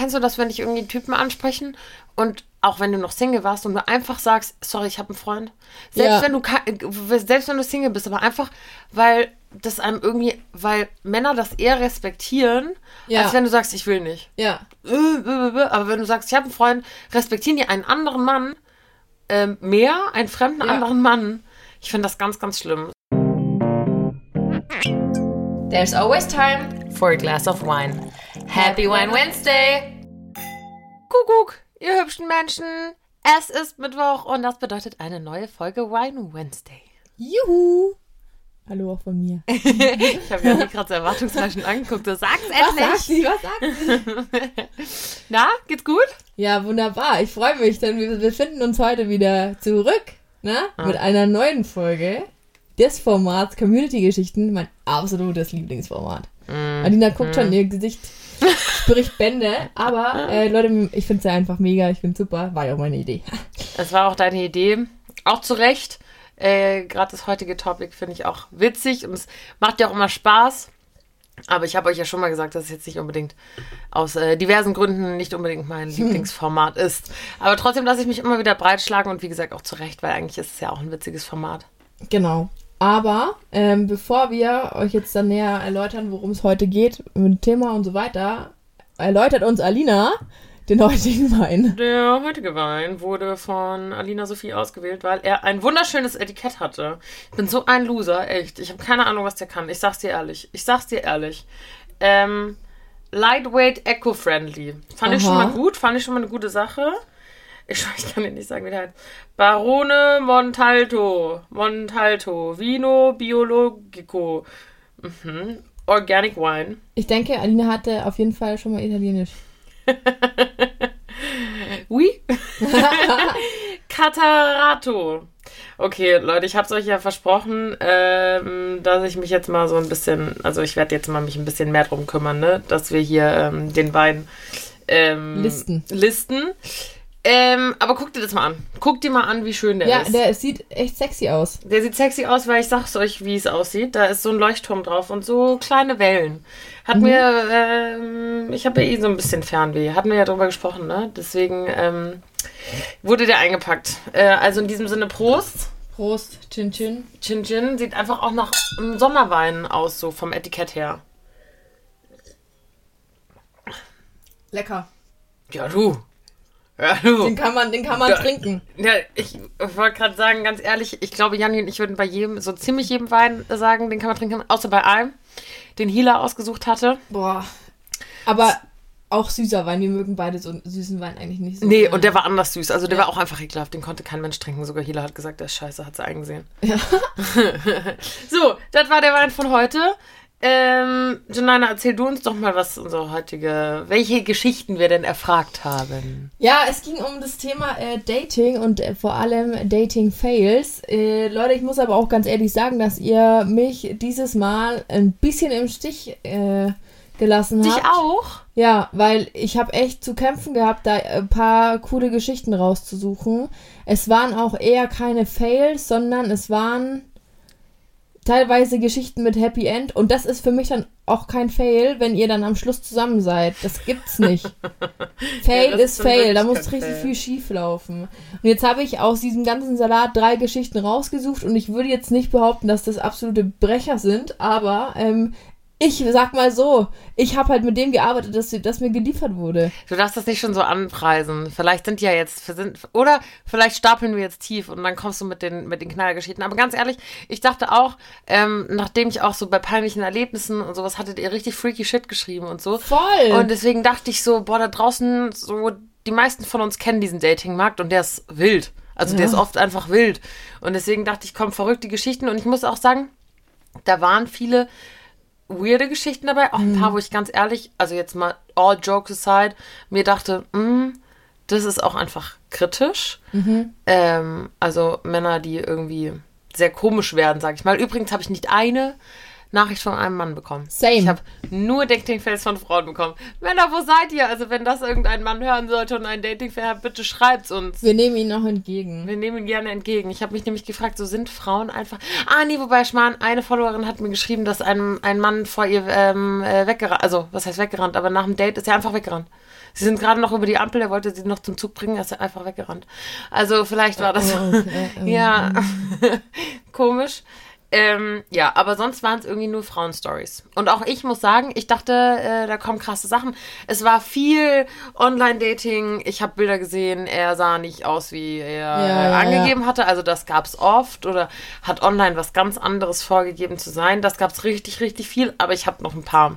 kennst du das, wenn dich irgendwie Typen ansprechen und auch wenn du noch Single warst und du einfach sagst, sorry, ich habe einen Freund. Selbst Ja. wenn du ke- selbst wenn du Single bist, aber einfach, weil das einem irgendwie, weil Männer das eher respektieren, Ja. als wenn du sagst, ich will nicht. Ja. Äh, äh, äh, Aber wenn du sagst, ich habe einen Freund, respektieren die einen anderen Mann ähm, mehr, einen fremden Ja. anderen Mann. Ich finde das ganz, ganz schlimm. There's always time. For a glass of wine. Happy Wine Wednesday! Kuckuck, ihr hübschen Menschen. Es ist Mittwoch und das bedeutet eine neue Folge Wine Wednesday. Juhu. Hallo auch von mir. Ich habe ja nie gerade so erwartungsreichend angeguckt. Du sagst Was sagt endlich. sie? Was sagt sie? Na, geht's gut? Ja, wunderbar. Ich freue mich, denn wir befinden uns heute wieder zurück ne? mit einer neuen Folge des Formats Community-Geschichten, mein absolutes Lieblingsformat. Alina guckt schon, ihr Gesicht spricht Bände, aber äh, Leute, ich finde es ja einfach mega, ich finde super, war ja auch meine Idee. Das war auch deine Idee. Auch zu Recht. Äh, Gerade das heutige Topic finde ich auch witzig und es macht ja auch immer Spaß. Aber ich habe euch ja schon mal gesagt, dass es jetzt nicht unbedingt aus äh, diversen Gründen nicht unbedingt mein Lieblingsformat ist. Aber trotzdem lasse ich mich immer wieder breitschlagen und wie gesagt auch zu Recht, weil eigentlich ist es ja auch ein witziges Format. Genau. Aber ähm, bevor wir euch jetzt dann näher erläutern, worum es heute geht, mit dem Thema und so weiter, erläutert uns Alina den heutigen Wein. Der heutige Wein wurde von Alina Sophie ausgewählt, weil er ein wunderschönes Etikett hatte. Ich bin so ein Loser, echt. Ich habe keine Ahnung, was der kann. Ich sag's dir ehrlich. Ich sag's dir ehrlich. Ähm, lightweight, eco-friendly. Fand ich schon Aha. mal gut, fand ich schon mal eine gute Sache. Ich, ich kann dir nicht sagen, wie der heißt. Barone Montalto. Montalto. Vino Biologico. Mhm. Organic Wine. Ich denke, Alina hatte auf jeden Fall schon mal Italienisch. Oui. Catarato. Okay, Leute, ich habe es euch ja versprochen, ähm, dass ich mich jetzt mal so ein bisschen, also ich werde jetzt mal mich ein bisschen mehr drum kümmern, ne, dass wir hier ähm, den Wein ähm, Listen. Listen. Ähm, aber guck dir das mal an. Guck dir mal an, wie schön der Ja, ist. der sieht echt sexy aus. Der sieht sexy aus, weil ich sag's euch, wie es aussieht. Da ist so ein Leuchtturm drauf und so kleine Wellen. Hat mir, ähm, ich habe ja eh so ein bisschen Fernweh. Hatten wir ja drüber gesprochen, ne? Deswegen ähm, wurde der eingepackt. Äh, also in diesem Sinne Prost. Prost, Chin Chin. Chin Chin sieht einfach auch nach einem Sommerwein aus, so vom Etikett her. Lecker. Ja, du. Du. Den kann man, den kann man Da- trinken. Ja, ich wollte gerade sagen, ganz ehrlich, ich glaube, Janni und ich würden bei jedem, so ziemlich jedem Wein sagen, den kann man trinken, außer bei einem, den Hila ausgesucht hatte. Boah. Aber auch süßer Wein. Wir mögen beide so süßen Wein eigentlich nicht so. Nee, gerne. und der war anders süß. Also der Ja. war auch einfach ekelhaft. Den konnte kein Mensch trinken. Sogar Hila hat gesagt, der ist scheiße, hat sie eingesehen. Ja. So, das war der Wein von heute. Ähm, Janina, erzähl du uns doch mal, was unsere heutige, welche Geschichten wir denn erfragt haben. Ja, es ging um das Thema äh, Dating und äh, vor allem Dating-Fails. Äh, Leute, ich muss aber auch ganz ehrlich sagen, dass ihr mich dieses Mal ein bisschen im Stich äh, gelassen Dich habt. auch? Ja, weil ich habe echt zu kämpfen gehabt, da ein paar coole Geschichten rauszusuchen. Es waren auch eher keine Fails, sondern es waren teilweise Geschichten mit Happy End. Und das ist für mich dann auch kein Fail, wenn ihr dann am Schluss zusammen seid. Das gibt's nicht. Fail Ja, ist Fail, da muss richtig Fail. viel schief laufen. Und jetzt habe ich aus diesem ganzen Salat drei Geschichten rausgesucht und ich würde jetzt nicht behaupten, dass das absolute Brecher sind, aber ähm, ich sag mal so, ich habe halt mit dem gearbeitet, dass, dass mir geliefert wurde. Du darfst das nicht schon so anpreisen. Vielleicht sind die ja jetzt, sind, oder vielleicht stapeln wir jetzt tief und dann kommst du mit den, mit den Knallergeschichten. Aber ganz ehrlich, ich dachte auch, ähm, nachdem ich auch so bei peinlichen Erlebnissen und sowas hattet ihr richtig freaky Shit geschrieben und so. Voll. Und deswegen dachte ich so, boah, da draußen, so, die meisten von uns kennen diesen Datingmarkt und der ist wild. Also der Ja. ist oft einfach wild. Und deswegen dachte ich, komm, verrückte Geschichten. Und ich muss auch sagen, da waren viele weirde Geschichten dabei, auch ein paar, wo ich ganz ehrlich, also jetzt mal all jokes aside, mir dachte, mm, das ist auch einfach kritisch. Ähm, also Männer, die irgendwie sehr komisch werden, sag ich mal. Übrigens habe ich nicht eine Nachricht von einem Mann bekommen. Same. Ich habe nur Dating-Fails von Frauen bekommen. Männer, wo seid ihr? Also wenn das irgendein Mann hören sollte und einen Dating-Fail hat, bitte schreibt's uns. wir nehmen ihn auch entgegen. Wir nehmen ihn gerne entgegen. Ich habe mich nämlich gefragt, so sind Frauen einfach. Ah, nee, wobei Schmarrn, eine Followerin hat mir geschrieben, dass einem, ein Mann vor ihr ähm, äh, weggerannt, also was heißt weggerannt, aber nach dem Date ist er einfach weggerannt. Sie sind gerade noch über die Ampel, er wollte sie noch zum Zug bringen, er ist einfach weggerannt. Also vielleicht war das. Oh, okay, ja, komisch. Ähm, ja, aber sonst waren es irgendwie nur Frauenstories. Und auch ich muss sagen, ich dachte, äh, da kommen krasse Sachen. Es war viel Online-Dating. Ich habe Bilder gesehen, er sah nicht aus, wie er Ja, äh, ja, angegeben hatte. Also das gab's oft. Oder hat online was ganz anderes vorgegeben zu sein. Das gab's richtig, richtig viel. Aber ich habe noch ein paar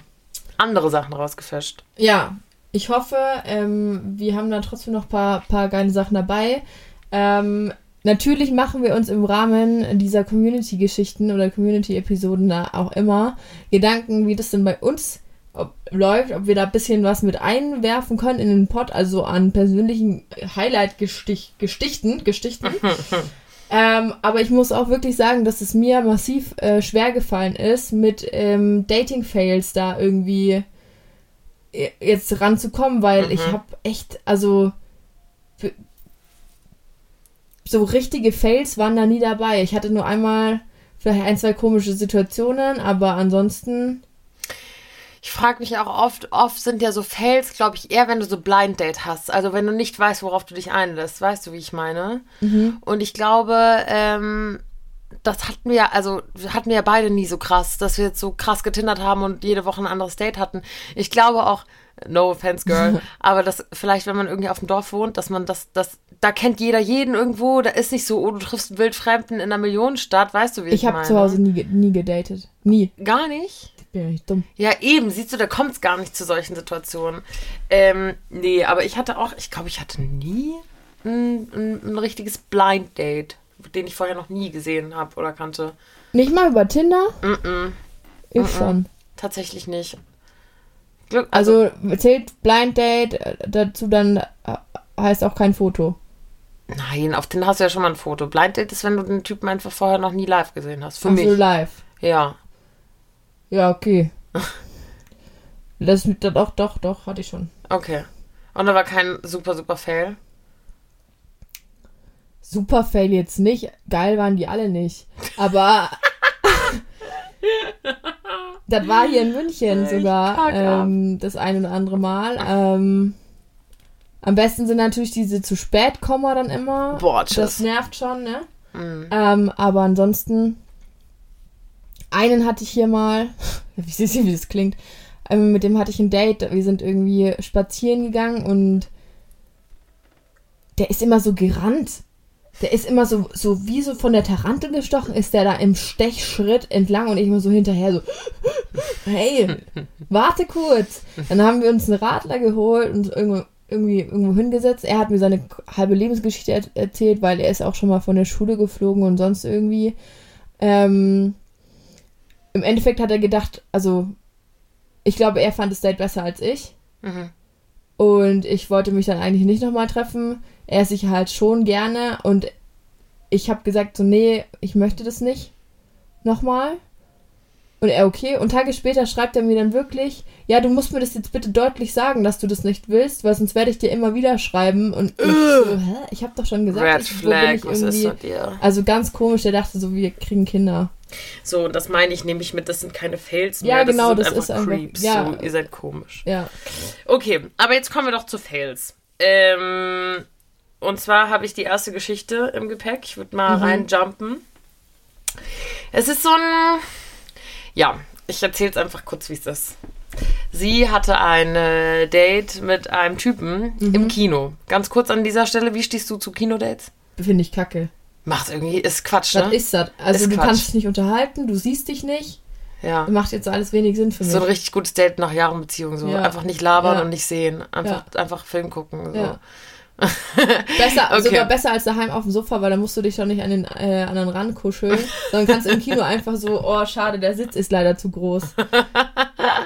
andere Sachen rausgefischt. Ja, ich hoffe, ähm, wir haben da trotzdem noch ein paar, paar geile Sachen dabei. Ähm, natürlich machen wir uns im Rahmen dieser Community-Geschichten oder Community-Episoden da auch immer Gedanken, wie das denn bei uns ob, läuft, ob wir da ein bisschen was mit einwerfen können in den Pod, also an persönlichen Highlight-Gestichten, Gestichten. Ähm, aber ich muss auch wirklich sagen, dass es mir massiv äh, schwer gefallen ist, mit ähm, Dating-Fails da irgendwie äh, jetzt ranzukommen, weil ich habe echt, also so richtige Fails waren da nie dabei. Ich hatte nur einmal vielleicht ein, zwei komische Situationen, aber ansonsten, Ich frage mich auch oft, oft sind ja so Fails, glaube ich, eher, wenn du so Blind Date hast. Also wenn du nicht weißt, worauf du dich einlässt. Weißt du, wie ich meine? Und ich glaube, ähm, das hatten wir, also hatten wir ja beide nie so krass, dass wir jetzt so krass getindert haben und jede Woche ein anderes Date hatten. Ich glaube auch, no offense, girl, aber dass vielleicht, wenn man irgendwie auf dem Dorf wohnt, dass man das, das, da kennt jeder jeden irgendwo, da ist nicht so, oh, du triffst einen Wildfremden in einer Millionenstadt, weißt du, wie ich, ich habe meine? zu Hause nie, nie gedatet. Nie. Gar nicht? Ich bin ja nicht dumm. Ja, eben, siehst du, da kommt es gar nicht zu solchen Situationen. Ähm, nee, aber ich hatte auch, ich glaube, ich hatte nie ein, ein, ein richtiges Blind Date, den ich vorher noch nie gesehen habe oder kannte. Nicht mal über Tinder? Mm-mm, Ich schon. tatsächlich nicht. Also, Also zählt Blind Date äh, dazu dann äh, heißt auch kein Foto. nein, auf den hast du ja schon mal ein Foto. Blind Date ist, wenn du den Typen einfach vorher noch nie live gesehen hast. Für Ach mich. so live. Ja. Ja, okay. Das doch, doch, doch, hatte ich schon. Okay. Und da war kein super, super Fail. Super Fail jetzt nicht. Geil waren die alle nicht. Aber das war hier in München Ich sogar ähm, das ein oder andere Mal. Ähm, am besten sind natürlich diese zu spät Komma dann immer. Boah, Das tschüss. nervt schon, ne? Mhm. Ähm, aber ansonsten, einen hatte ich hier mal, wie siehst du, wie das klingt, ähm, mit dem hatte ich ein Date, wir sind irgendwie spazieren gegangen und der ist immer so gerannt. Der ist immer so, so wie so von der Tarantel gestochen, ist der da im Stechschritt entlang und ich immer so hinterher so, hey, warte kurz. Dann haben wir uns einen Radler geholt und irgendwo, irgendwie irgendwo hingesetzt. Er hat mir seine halbe Lebensgeschichte er erzählt, weil er ist auch schon mal von der Schule geflogen und sonst irgendwie. Ähm, Im Endeffekt hat er gedacht, also ich glaube, er fand das Date besser als ich. Mhm. Und ich wollte mich dann eigentlich nicht nochmal treffen. Er sich halt schon gerne. Und ich habe gesagt, so, nee, ich möchte das nicht nochmal. Und er, okay. Und Tage später schreibt er mir dann wirklich, ja, du musst mir das jetzt bitte deutlich sagen, dass du das nicht willst, weil sonst werde ich dir immer wieder schreiben. Und ich so, hä? Ich habe doch schon gesagt, Red ich, Flag, ich was ist mit dir? Also ganz komisch, der dachte so, wir kriegen Kinder. So, und das meine ich nämlich mit, das sind keine Fails Ja, mehr. genau, das, das sind ist einfach einfach- Creeps. ja. So, ihr seid komisch. Ja. Okay, aber jetzt kommen wir doch zu Fails. Ähm, und zwar habe ich die erste Geschichte im Gepäck. Ich würde mal Mhm. reinjumpen. Es ist so ein. Ja, ich erzähle es einfach kurz, wie es ist. Sie hatte ein äh, Date mit einem Typen Mhm. im Kino. Ganz kurz an dieser Stelle, wie stehst du zu Kinodates? Finde ich kacke. Macht irgendwie, ist Quatsch, Was ne? ist das? Also Ist du Quatsch. kannst dich nicht unterhalten, du siehst dich nicht. ja. Macht jetzt alles wenig Sinn für mich. So ein richtig gutes Date nach Jahren Beziehung. So. Ja. Einfach nicht labern Ja. und nicht sehen. Einfach, einfach Film gucken. So. Ja. Besser, Okay. sogar besser als daheim auf dem Sofa, weil da musst du dich doch nicht an den äh, anderen Rand kuscheln, sondern kannst im Kino einfach so, oh schade, der Sitz ist leider zu groß.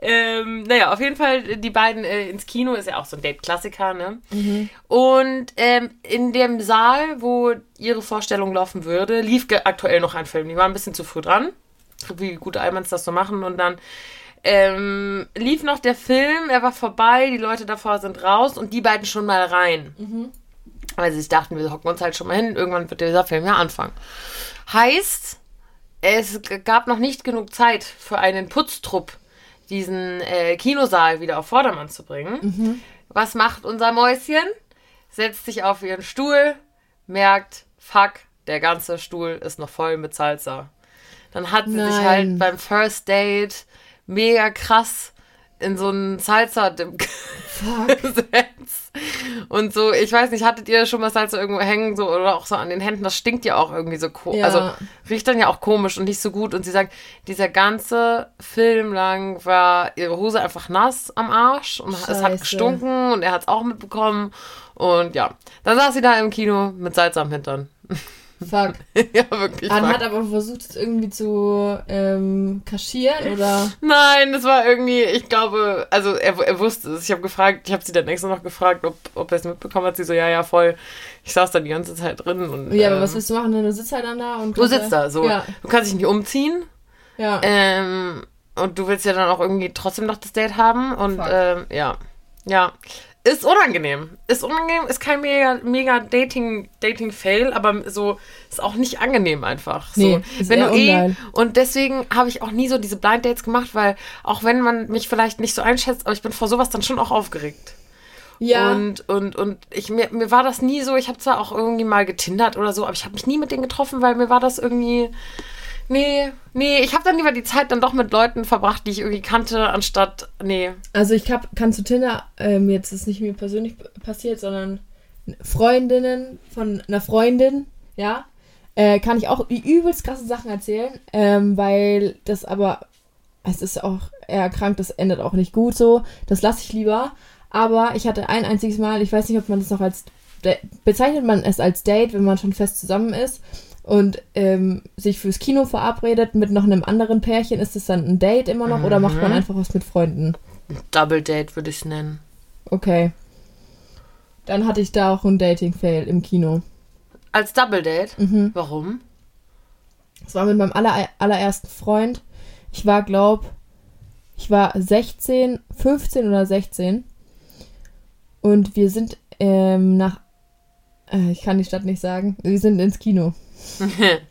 Ähm, naja, auf jeden Fall, die beiden äh, ins Kino ist ja auch so ein Date-Klassiker, ne? Mhm. Und ähm, in dem Saal, wo ihre Vorstellung laufen würde, lief aktuell noch ein Film. Die war ein bisschen zu früh dran, wie gute Almans das so machen. Und dann ähm, lief noch der Film, er war vorbei, die Leute davor sind raus und die beiden schon mal rein. Weil sie sich dachten, wir hocken uns halt schon mal hin, irgendwann wird dieser Film ja anfangen. Heißt, es gab noch nicht genug Zeit für einen Putztrupp, diesen äh, Kinosaal wieder auf Vordermann zu bringen. Mhm. Was macht unser Mäuschen? Setzt sich auf ihren Stuhl, merkt, fuck, der ganze Stuhl ist noch voll mit Salsa. Dann hat sie sich Nein. halt beim First Date mega krass in so einen Salsa-Dip Fuck. gesetzt. Und so, ich weiß nicht, hattet ihr schon mal Salsa irgendwo hängen so oder auch so an den Händen? Das stinkt ja auch irgendwie so komisch. Ja. Also riecht dann ja auch komisch und nicht so gut. Und sie sagt, dieser ganze Film lang war ihre Hose einfach nass am Arsch und es hat Scheiße. gestunken und er hat es auch mitbekommen. Und ja, dann saß sie da im Kino mit Salz am Hintern. Fuck. ja, wirklich. Anne fuck. hat aber versucht, es irgendwie zu ähm, kaschieren oder. Nein, das war irgendwie, ich glaube, also er, er wusste es. Ich habe gefragt, ich habe sie dann extra noch gefragt, ob, ob er es mitbekommen hat. Sie so, ja, ja, voll. Ich saß da die ganze Zeit drin. Und, Ja, aber ähm, was willst du machen, denn du sitzt halt dann da und. Du sitzt da so. Ja. Du kannst dich nicht umziehen. Ja. Ähm, und du willst ja dann auch irgendwie trotzdem noch das Date haben. Und ähm, ja. Ja. Ist unangenehm. Ist unangenehm, ist kein mega, mega Dating, Dating-Fail, aber so ist auch nicht angenehm einfach. So. Nee, ist wenn du eh, und deswegen habe ich auch nie so diese Blind Dates gemacht, weil auch wenn man mich vielleicht nicht so einschätzt, aber ich bin vor sowas dann schon auch aufgeregt. ja. Und, und, und ich, mir, mir war das nie so, ich habe zwar auch irgendwie mal getindert oder so, aber ich habe mich nie mit denen getroffen, weil mir war das irgendwie. Nee, nee, ich habe dann lieber die Zeit dann doch mit Leuten verbracht, die ich irgendwie kannte, anstatt. Nee. Also ich hab, kann zu Tinder, ähm, jetzt ist nicht mir persönlich passiert, sondern Freundinnen von einer Freundin, ja, äh, kann ich auch die übelst krasse Sachen erzählen, ähm, weil das aber, es ist auch eher krank, das endet auch nicht gut so, das lasse ich lieber. Aber ich hatte ein einziges Mal, ich weiß nicht, ob man das noch als, bezeichnet man es als Date, wenn man schon fest zusammen ist und ähm, sich fürs Kino verabredet mit noch einem anderen Pärchen, ist es dann ein Date immer noch oder macht man einfach was mit Freunden? Double Date würde ich es nennen. Okay. Dann hatte ich da auch einen Dating-Fail im Kino. Als Double Date? Mhm. Warum? Das war mit meinem aller, allerersten Freund. Ich war, glaub, ich war 16, 15 oder 16. Und wir sind ähm, nach, äh, ich kann die Stadt nicht sagen, wir sind ins Kino.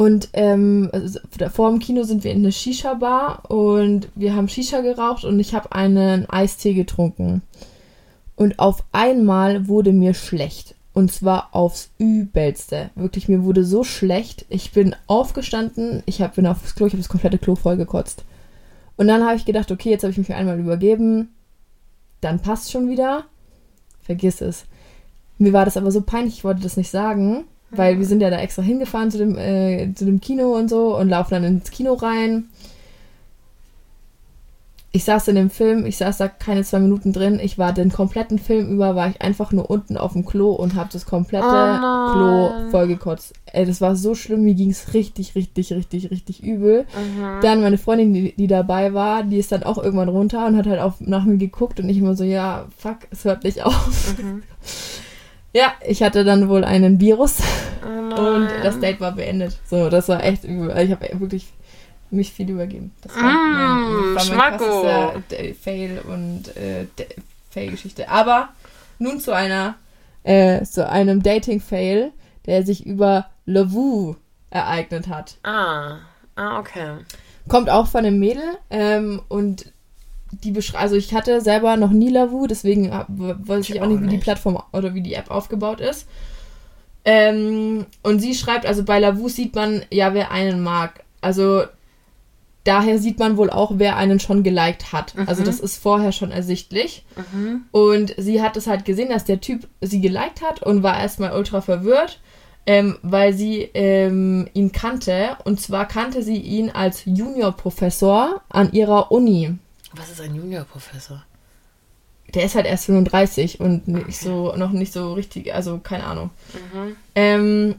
Und ähm, also vor dem Kino sind wir in eine Shisha-Bar und wir haben Shisha geraucht und ich habe einen Eistee getrunken. Und auf einmal wurde mir schlecht. Und zwar aufs Übelste. Wirklich, mir wurde so schlecht. Ich bin aufgestanden, ich hab, bin aufs Klo, ich habe das komplette Klo vollgekotzt. Und dann habe ich gedacht, okay, jetzt habe ich mich einmal übergeben. Dann passt schon wieder. Vergiss es. Mir war das aber so peinlich, ich wollte das nicht sagen. Weil wir sind ja da extra hingefahren zu dem, äh, zu dem Kino und so und laufen dann ins Kino rein. Ich saß in dem Film, ich saß da keine zwei Minuten drin. Ich war den kompletten Film über, war ich einfach nur unten auf dem Klo und habe das komplette Oh. Klo vollgekotzt. Ey, das war so schlimm, mir ging es richtig, richtig, richtig, richtig übel. Mhm. Dann meine Freundin, die, die dabei war, die ist dann auch irgendwann runter und hat halt auf, nach mir geguckt und ich immer so, ja, fuck, es hört nicht auf. Mhm. Ja, ich hatte dann wohl einen Virus. Oh Und das Date war beendet. So, das war echt übel. Ich habe wirklich mich viel übergeben. Das war, Mm, mein, war mein D- Fail und äh, Fail-Geschichte. Aber nun zu einer, äh, zu einem Dating-Fail, der sich über Lavu ereignet hat. Ah. Ah, okay. Kommt auch von einem Mädel ähm, und die beschreibt, also ich hatte selber noch nie Lavu, deswegen w- weiß ich Ich auch nicht, wie die. Plattform oder wie die App aufgebaut ist. Ähm, und sie schreibt, also bei Lavu sieht man ja, wer einen mag. Also daher sieht man wohl auch, wer einen schon geliked hat. Also Mhm. das ist vorher schon ersichtlich. Mhm. Und sie hat es halt gesehen, dass der Typ sie geliked hat und war erstmal ultra verwirrt, ähm, weil sie ähm, ihn kannte. Und zwar kannte sie ihn als Juniorprofessor an ihrer Uni. Was ist ein Juniorprofessor? Der ist halt erst 35 und nicht so, noch nicht so richtig, also keine Ahnung. Mhm. Ähm,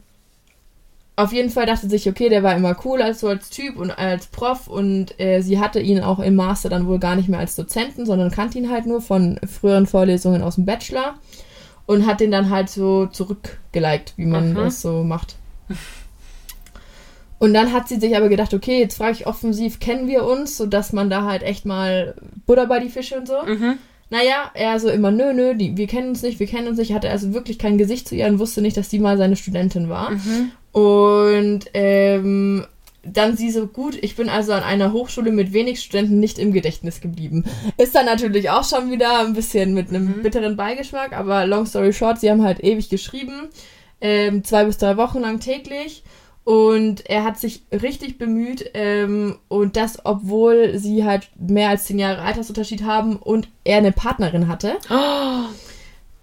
auf jeden Fall dachte sich, okay, der war immer cool als so als Typ und als Prof und äh, sie hatte ihn auch im Master dann wohl gar nicht mehr als Dozenten, sondern kannte ihn halt nur von früheren Vorlesungen aus dem Bachelor und hat den dann halt so zurückgeliked, wie man Mhm. das so macht. Und dann hat sie sich aber gedacht, okay, jetzt frage ich offensiv, kennen wir uns, sodass man da halt echt mal Butter bei die Fische und so. Mhm. Naja, er so immer, nö, nö, die, wir kennen uns nicht, wir kennen uns nicht, hatte also wirklich kein Gesicht zu ihr und wusste nicht, dass die mal seine Studentin war. Mhm. Und ähm, dann sie so gut, ich bin also an einer Hochschule mit wenig Studenten nicht im Gedächtnis geblieben. Ist dann natürlich auch schon wieder ein bisschen mit einem Mhm. bitteren Beigeschmack, aber long story short, sie haben halt ewig geschrieben, ähm, zwei bis drei Wochen lang täglich. Und er hat sich richtig bemüht ähm, und das, obwohl sie halt mehr als zehn Jahre Altersunterschied haben und er eine Partnerin hatte.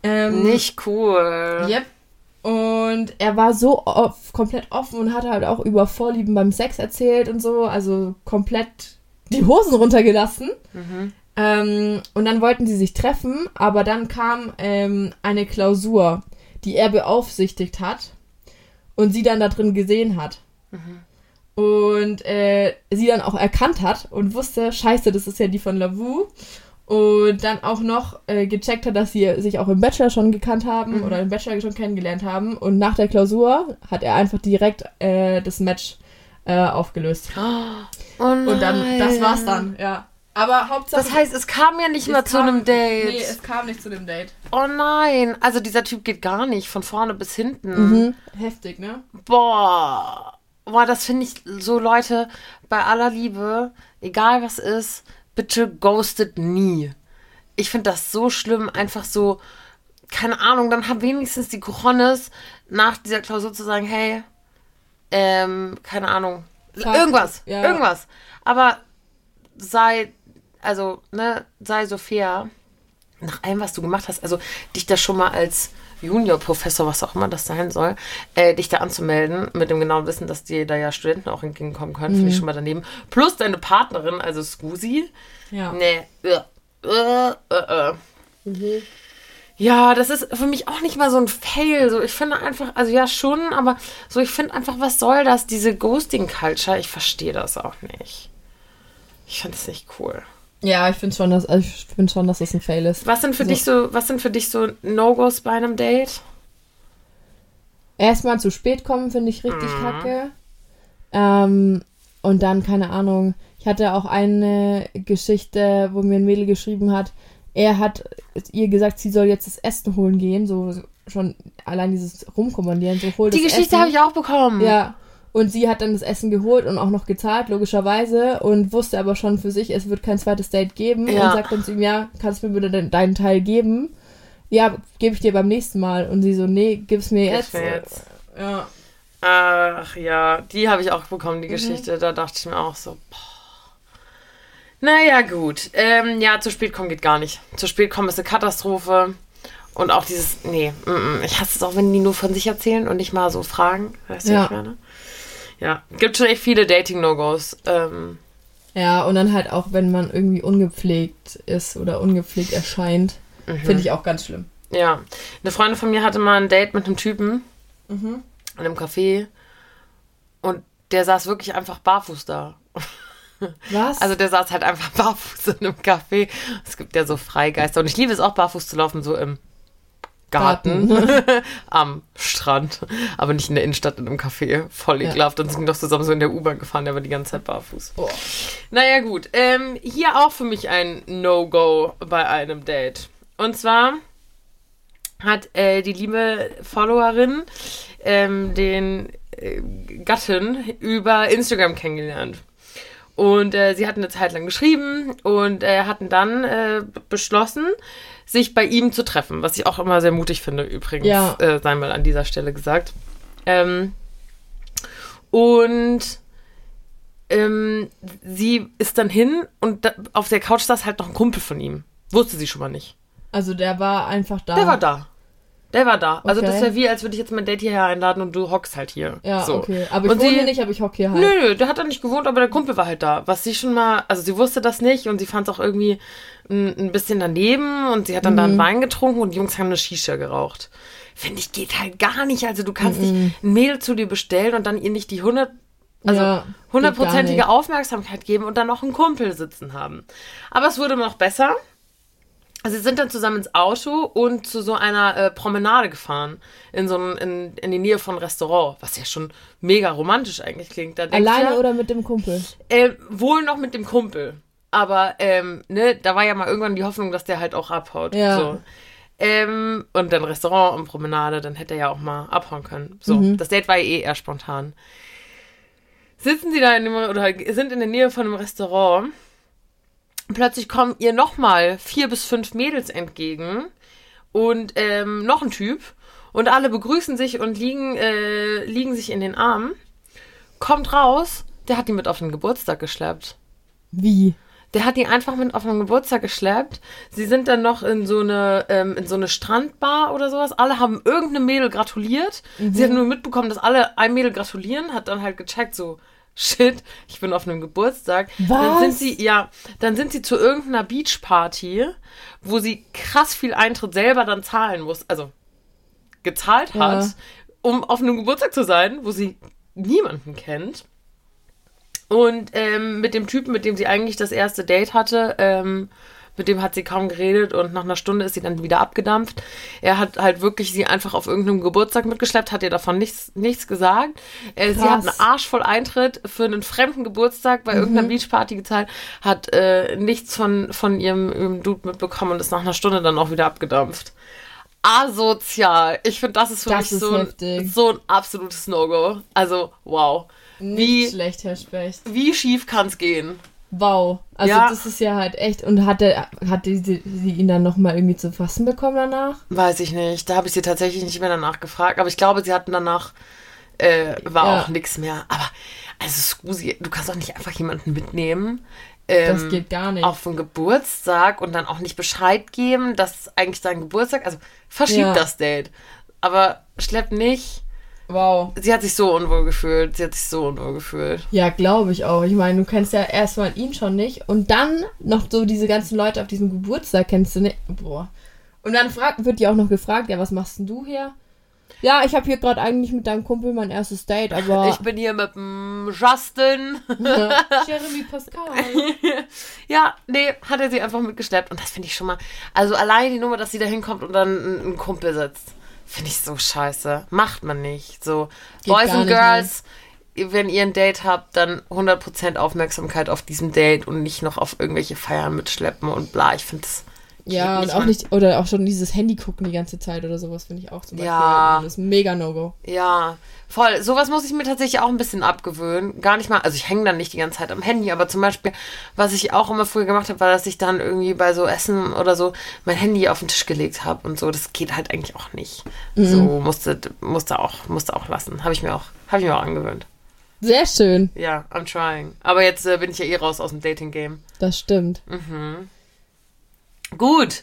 Ähm, Nicht cool. Yep. Und er war so off, komplett offen und hat halt auch über Vorlieben beim Sex erzählt und so, also komplett die Hosen runtergelassen. Ähm, und dann wollten sie sich treffen, aber dann kam ähm, eine Klausur, die er beaufsichtigt hat und sie dann da drin gesehen hat. Und äh, sie dann auch erkannt hat und wusste, scheiße, das ist ja die von Lavu. Und dann auch noch äh, gecheckt hat, dass sie sich auch im Bachelor schon gekannt haben oder im Bachelor schon kennengelernt haben. Und nach der Klausur hat er einfach direkt äh, das Match äh, aufgelöst. Oh. Und dann, das war's dann, ja. Aber Hauptsache. Das heißt, es kam ja nicht mal zu kam- einem Date. Nee, es kam nicht zu dem Date. oh nein. Also dieser Typ geht gar nicht. Von vorne bis hinten. Mhm. Heftig, ne? Boah. Boah, das finde ich so, Leute, bei aller Liebe, egal was ist, bitte ghostet nie. Ich finde das so schlimm, einfach so, keine Ahnung, dann hab wenigstens die Cojones, nach dieser Klausur zu sagen, hey, ähm, keine Ahnung, Fuck. irgendwas, Ja. irgendwas. Aber sei, also, ne, sei so fair, nach allem, was du gemacht hast, also dich da schon mal als Juniorprofessor, was auch immer das sein soll, äh, dich da anzumelden, mit dem genauen Wissen, dass dir da ja Studenten auch entgegenkommen können, finde ich schon mal daneben. Plus deine Partnerin, also Scusi. Ja. Nee, äh, äh, äh, äh. Ja, das ist für mich auch nicht mal so ein Fail. So, ich finde einfach, also ja schon, aber so, ich finde einfach, was soll das? Diese Ghosting-Culture, ich verstehe das auch nicht. Ich finde es nicht cool. Ja, ich finde schon, dass also ich finde schon, dass das ein Fail ist. Was sind für So. dich so, was sind für dich so No-Gos bei einem Date? Erstmal zu spät kommen, finde ich richtig Mhm. kacke. Ähm, und dann, keine Ahnung, ich hatte auch eine Geschichte, wo mir ein Mädel geschrieben hat, er hat ihr gesagt, sie soll jetzt das Essen holen gehen, so schon allein dieses Rumkommandieren, so hol Die Geschichte habe ich auch bekommen. Ja. Und sie hat dann das Essen geholt und auch noch gezahlt, logischerweise, und wusste aber schon für sich, es wird kein zweites Date geben. Ja. Und sagt dann zu ihm, ja, kannst du mir bitte de deinen Teil geben? Ja, gebe ich dir beim nächsten Mal. Und sie so, nee, gib's mir Gib's jetzt. mir jetzt. Ja. Ach ja, die habe ich auch bekommen, Mhm. die Geschichte. Da dachte ich mir auch so, boah. Naja, gut. Ähm, ja, zu spät kommen geht gar nicht. Zu spät kommen ist eine Katastrophe. Und auch dieses, nee, mm, mm. ich hasse es auch, wenn die nur von sich erzählen und nicht mal so fragen. Weißt du, Ja. ich meine? Ja, gibt schon echt viele Dating-No-Gos. Ähm, Ja, und dann halt auch, wenn man irgendwie ungepflegt ist oder ungepflegt erscheint, Mhm. finde ich auch ganz schlimm. ja, eine Freundin von mir hatte mal ein Date mit einem Typen Mhm. in einem Café und der saß wirklich einfach barfuß da. Was? Also der saß halt einfach barfuß in einem Café. Es gibt ja so Freigeister und ich liebe es auch barfuß zu laufen, so im Garten, am Strand, aber nicht in der Innenstadt in einem Café. Voll Ja. ekelhaft. Und sind doch zusammen so in der U-Bahn gefahren, der war die ganze Zeit barfuß. Boah. Naja, gut. Ähm, hier auch für mich ein No-Go bei einem Date. Und zwar hat äh, die liebe Followerin ähm, den äh, Gatten über Instagram kennengelernt. Und äh, sie hatten eine Zeit lang geschrieben und äh, hatten dann äh, beschlossen, sich bei ihm zu treffen, was ich auch immer sehr mutig finde, übrigens, Ja. äh, sei mal an dieser Stelle gesagt. Ähm, und ähm, sie ist dann hin und da, auf der Couch saß halt noch ein Kumpel von ihm. Wusste sie schon mal nicht. Also der war einfach da. Der war da. Der war da. Also das Okay. wäre wie, als würde ich jetzt mein Date hierher einladen und du hockst halt hier. Ja, so. okay. Aber ich Und wohne sie- hier nicht, aber ich hocke hier halt. Nö, nö, der hat da nicht gewohnt, aber der Kumpel war halt da. Was sie schon mal, also sie wusste das nicht und sie fand es auch irgendwie ein, ein bisschen daneben und sie hat dann da einen Mhm. Wein getrunken und die Jungs haben eine Shisha geraucht. Finde ich, geht halt gar nicht. Also du kannst Mhm. nicht ein Mädel zu dir bestellen und dann ihr nicht die 100, also Ja, hundertprozentige nicht. Aufmerksamkeit geben und dann noch einen Kumpel sitzen haben. Aber es wurde noch besser. Also sie sind dann zusammen ins Auto und zu so einer äh, Promenade gefahren. In so ein, in, in die Nähe von einem Restaurant, was ja schon mega romantisch eigentlich klingt. Alleine ja, oder mit dem Kumpel? äh, wohl noch mit dem Kumpel. Aber, ähm, ne, da war ja mal irgendwann die Hoffnung, dass der halt auch abhaut. Ja. So. Ähm, und dann Restaurant und Promenade, dann hätte er ja auch mal abhauen können. So, Mhm. das Date war ja eh eher spontan. sitzen sie da in dem, oder sind in der Nähe von einem Restaurant. Plötzlich kommen ihr nochmal vier bis fünf Mädels entgegen und ähm, noch ein Typ und alle begrüßen sich und liegen, äh, liegen sich in den Armen. Kommt raus, der hat die mit auf den Geburtstag geschleppt. Wie? Der hat die einfach mit auf den Geburtstag geschleppt. Sie sind dann noch in so eine, ähm, in so eine Strandbar oder sowas. Alle haben irgendeine Mädel gratuliert. Sie hat nur mitbekommen, dass alle ein Mädel gratulieren, hat dann halt gecheckt, so, shit, ich bin auf einem Geburtstag. Dann sind Was? sie, ja, dann sind sie zu irgendeiner Beachparty, wo sie krass viel Eintritt selber dann zahlen muss, also gezahlt hat, Ja. um auf einem Geburtstag zu sein, wo sie niemanden kennt. Und ähm, mit dem Typen, mit dem sie eigentlich das erste Date hatte, ähm, mit dem hat sie kaum geredet und nach einer Stunde ist sie dann wieder abgedampft. Er hat halt wirklich sie einfach auf irgendeinem Geburtstag mitgeschleppt, hat ihr davon nichts, nichts gesagt. Äh, sie hat einen Krass. Arsch voll Eintritt für einen fremden Geburtstag bei irgendeiner Beachparty gezahlt, hat äh, nichts von, von ihrem, ihrem Dude mitbekommen und ist nach einer Stunde dann auch wieder abgedampft. Asozial. Ich finde, das ist für Das mich ist so, ein, so ein absolutes No-Go. Also, wow. Nicht Wie, schlecht, Herr Specht. wie schief kann's gehen? Wow. Also Ja. das ist ja halt echt. Und hat, der, hat die, sie ihn dann nochmal irgendwie zu fassen bekommen danach? Weiß ich nicht. Da habe ich sie tatsächlich nicht mehr danach gefragt. Aber ich glaube, sie hatten danach, äh, war Ja. auch nichts mehr. Aber, also Scusi, du kannst doch nicht einfach jemanden mitnehmen. Ähm, Das geht gar nicht. Auf einen Geburtstag und dann auch nicht Bescheid geben, dass eigentlich dein Geburtstag, also verschieb Ja. das Date. Aber schlepp nicht. Wow. Sie hat sich so unwohl gefühlt. Sie hat sich so unwohl gefühlt. Ja, glaube ich auch. Ich meine, du kennst ja erstmal ihn schon nicht. Und dann noch so diese ganzen Leute auf diesem Geburtstag kennst du nicht. Boah. Und dann fragt, wird die auch noch gefragt, ja, was machst denn du hier? Ja, ich habe hier gerade eigentlich mit deinem Kumpel mein erstes Date, aber. Ich bin hier mit dem Justin. Jeremy Pascal. Ja, nee, hat er sie einfach mitgeschleppt. Und das finde ich schon mal. Also allein die Nummer, dass sie da hinkommt und dann ein, ein Kumpel sitzt, finde ich so scheiße. Macht man nicht. So, Geht Boys and Girls, wenn ihr ein Date habt, dann 100% Aufmerksamkeit auf diesem Date und nicht noch auf irgendwelche Feiern mitschleppen und bla. Ich finde das. Ja, und auch nicht, oder auch schon dieses Handy gucken die ganze Zeit oder sowas, finde ich auch zum Beispiel. Ja. Das ist ein mega No-Go. Ja, voll. Sowas muss ich mir tatsächlich auch ein bisschen abgewöhnen. Gar nicht mal, also ich hänge dann nicht die ganze Zeit am Handy, aber zum Beispiel, was ich auch immer früher gemacht habe, war, dass ich dann irgendwie bei so Essen oder so mein Handy auf den Tisch gelegt habe und so. Das geht halt eigentlich auch nicht. So musste, musste auch, musste auch lassen. Habe ich mir auch, habe ich mir auch angewöhnt. Sehr schön, Ja, I'm trying. Aber jetzt äh, bin ich ja eh raus aus dem Dating-Game. das stimmt. Gut.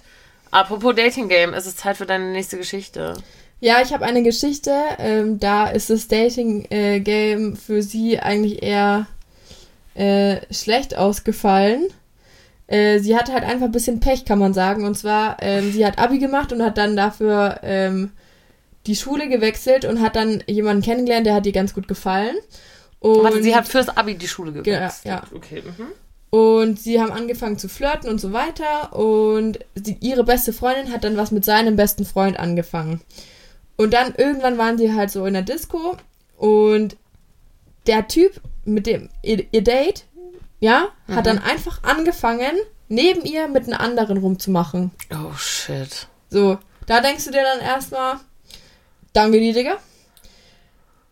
Apropos Dating-Game, es ist Zeit für deine nächste Geschichte. Ja, ich habe eine Geschichte. Ähm, da ist das Dating-Game für sie eigentlich eher äh, schlecht ausgefallen. Äh, sie hatte halt einfach ein bisschen Pech, kann man sagen. Und zwar, ähm, sie hat Abi gemacht und hat dann dafür ähm, die Schule gewechselt und hat dann jemanden kennengelernt, der hat ihr ganz gut gefallen. Und Warte, sie hat fürs Abi die Schule gewechselt. ja. Okay. Mhm. Und sie haben angefangen zu flirten und so weiter. Und sie, ihre beste Freundin hat dann was mit seinem besten Freund angefangen. Und dann irgendwann waren sie halt so in der Disco. Und der Typ mit dem ihr, ihr Date, ja, hat dann einfach angefangen, neben ihr mit einem anderen rumzumachen. Oh shit. So, da denkst du dir dann erstmal, danke die Digga.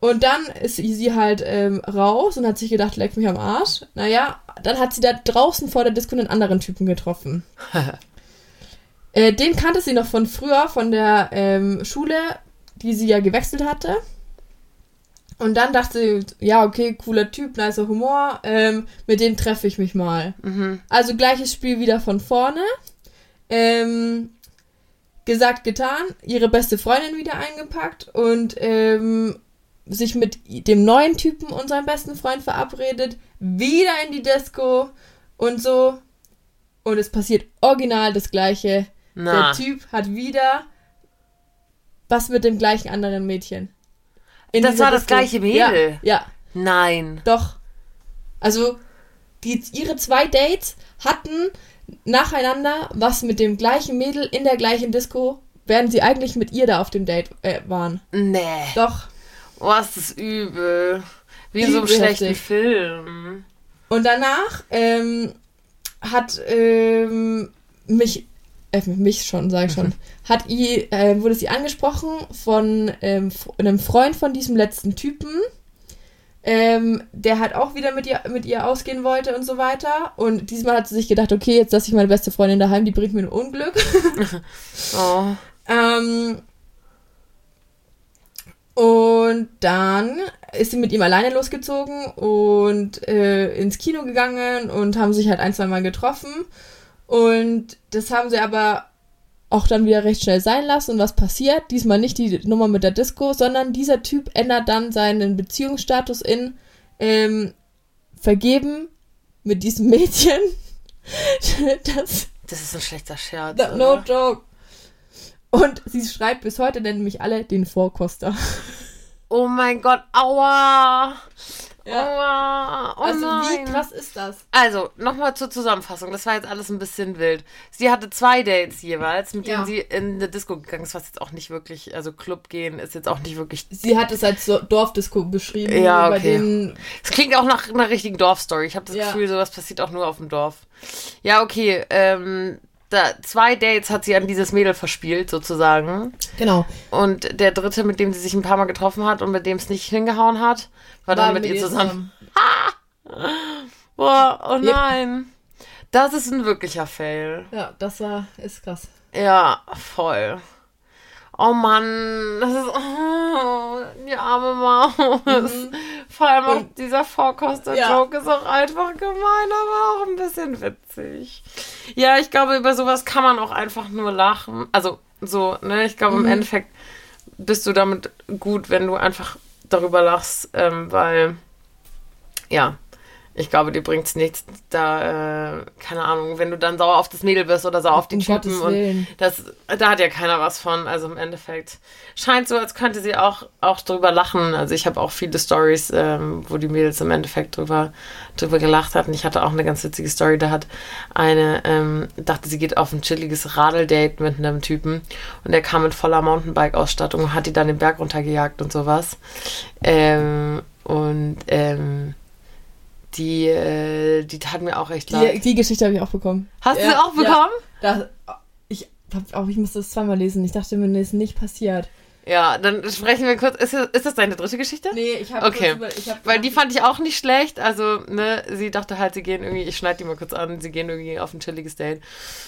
Und dann ist sie halt ähm, raus und hat sich gedacht, leck mich am Arsch. Naja, dann hat sie da draußen vor der Disco einen anderen Typen getroffen. äh, den kannte sie noch von früher, von der ähm, Schule, die sie ja gewechselt hatte. Und dann dachte sie, ja, okay, cooler Typ, nicer Humor, ähm, mit dem treffe ich mich mal. Mhm. Also gleiches Spiel wieder von vorne. Ähm, gesagt, getan, ihre beste Freundin wieder eingepackt und ähm, sich mit dem neuen Typen und seinem besten Freund verabredet, wieder in die Disco und so. Und es passiert original das gleiche. Na. Der Typ hat wieder was mit dem gleichen anderen Mädchen. In Das war das Disco. gleiche Mädel? Ja, ja. Nein. Doch. Also, die, ihre zwei Dates hatten nacheinander was mit dem gleichen Mädel in der gleichen Disco, während sie eigentlich mit ihr da auf dem Date äh, waren. Nee. Doch. Oh, ist das übel. Wie in so einem schlechten heftig. Film. Und danach ähm, hat ähm, mich, äh, mich schon, sag ich schon, hat i, äh, wurde sie angesprochen von ähm, einem Freund von diesem letzten Typen, ähm, der halt auch wieder mit ihr, mit ihr ausgehen wollte und so weiter. Und diesmal hat sie sich gedacht, okay, jetzt lasse ich meine beste Freundin daheim, die bringt mir ein Unglück. oh. ähm, und dann ist sie mit ihm alleine losgezogen und äh, ins Kino gegangen und haben sich halt ein, zwei Mal getroffen. Und das haben sie aber auch dann wieder recht schnell sein lassen. Und was passiert? Diesmal nicht die Nummer mit der Disco, sondern dieser Typ ändert dann seinen Beziehungsstatus in ähm, vergeben mit diesem Mädchen. das, das ist ein schlechter Scherz. No, no joke. Und sie schreibt bis heute, nennen mich alle den Vorkoster. Oh mein Gott, aua! Ja. Aua, oh also nein. wie krass ist das? Also, nochmal zur Zusammenfassung. Das war jetzt alles ein bisschen wild. Sie hatte zwei Dates jeweils, mit ja. denen sie in eine Disco gegangen ist, was jetzt auch nicht wirklich, also Club gehen ist jetzt auch nicht wirklich... Sie hat es als Dorfdisco beschrieben. Ja, okay. Es klingt auch nach einer richtigen Dorfstory. Ich habe das ja. Gefühl, sowas passiert auch nur auf dem Dorf. Ja, okay. Ähm, da, zwei Dates hat sie an dieses Mädel verspielt, sozusagen. Genau. Und der dritte, mit dem sie sich ein paar Mal getroffen hat und mit dem es nicht hingehauen hat, war, war dann mit, mit ihr zusammen. zusammen. Boah, oh nein. Yep. Das ist ein wirklicher Fail. Ja, das war, ist krass. Ja, voll. Oh Mann, das ist oh, die arme Maus. Mhm. Vor allem auch dieser Vorkoster-Joke ja. ist auch einfach gemein, aber auch ein bisschen witzig. Ja, ich glaube, über sowas kann man auch einfach nur lachen. Also so, ne, ich glaube, mhm. im Endeffekt bist du damit gut, wenn du einfach darüber lachst, ähm, weil ja, ich glaube, dir bringt es nichts, da, äh, keine Ahnung, wenn du dann sauer auf das Mädel bist oder sauer auf die um Typen und das, da hat ja keiner was von. Also im Endeffekt scheint so, als könnte sie auch, auch drüber lachen. Also ich habe auch viele Stories, ähm, wo die Mädels im Endeffekt drüber, drüber gelacht hatten. Ich hatte auch eine ganz witzige Story, da hat eine, ähm, dachte, sie geht auf ein chilliges Radeldate mit einem Typen und der kam mit voller Mountainbike-Ausstattung und hat die dann den Berg runtergejagt und sowas. Ähm, und, ähm, die, äh, die tat mir auch echt leid. Die, die Geschichte habe ich auch bekommen. Hast ja, du sie auch bekommen? Ja, da, ich, hab, auch, ich musste das zweimal lesen. Ich dachte mir, das ist nicht passiert. Ja, dann sprechen wir kurz. Ist, ist das deine dritte Geschichte? Nee, ich habe okay. Über, ich hab Weil die fand ich auch nicht schlecht. Also, ne, sie dachte halt, sie gehen irgendwie, ich schneide die mal kurz an, sie gehen irgendwie auf ein chilliges Date.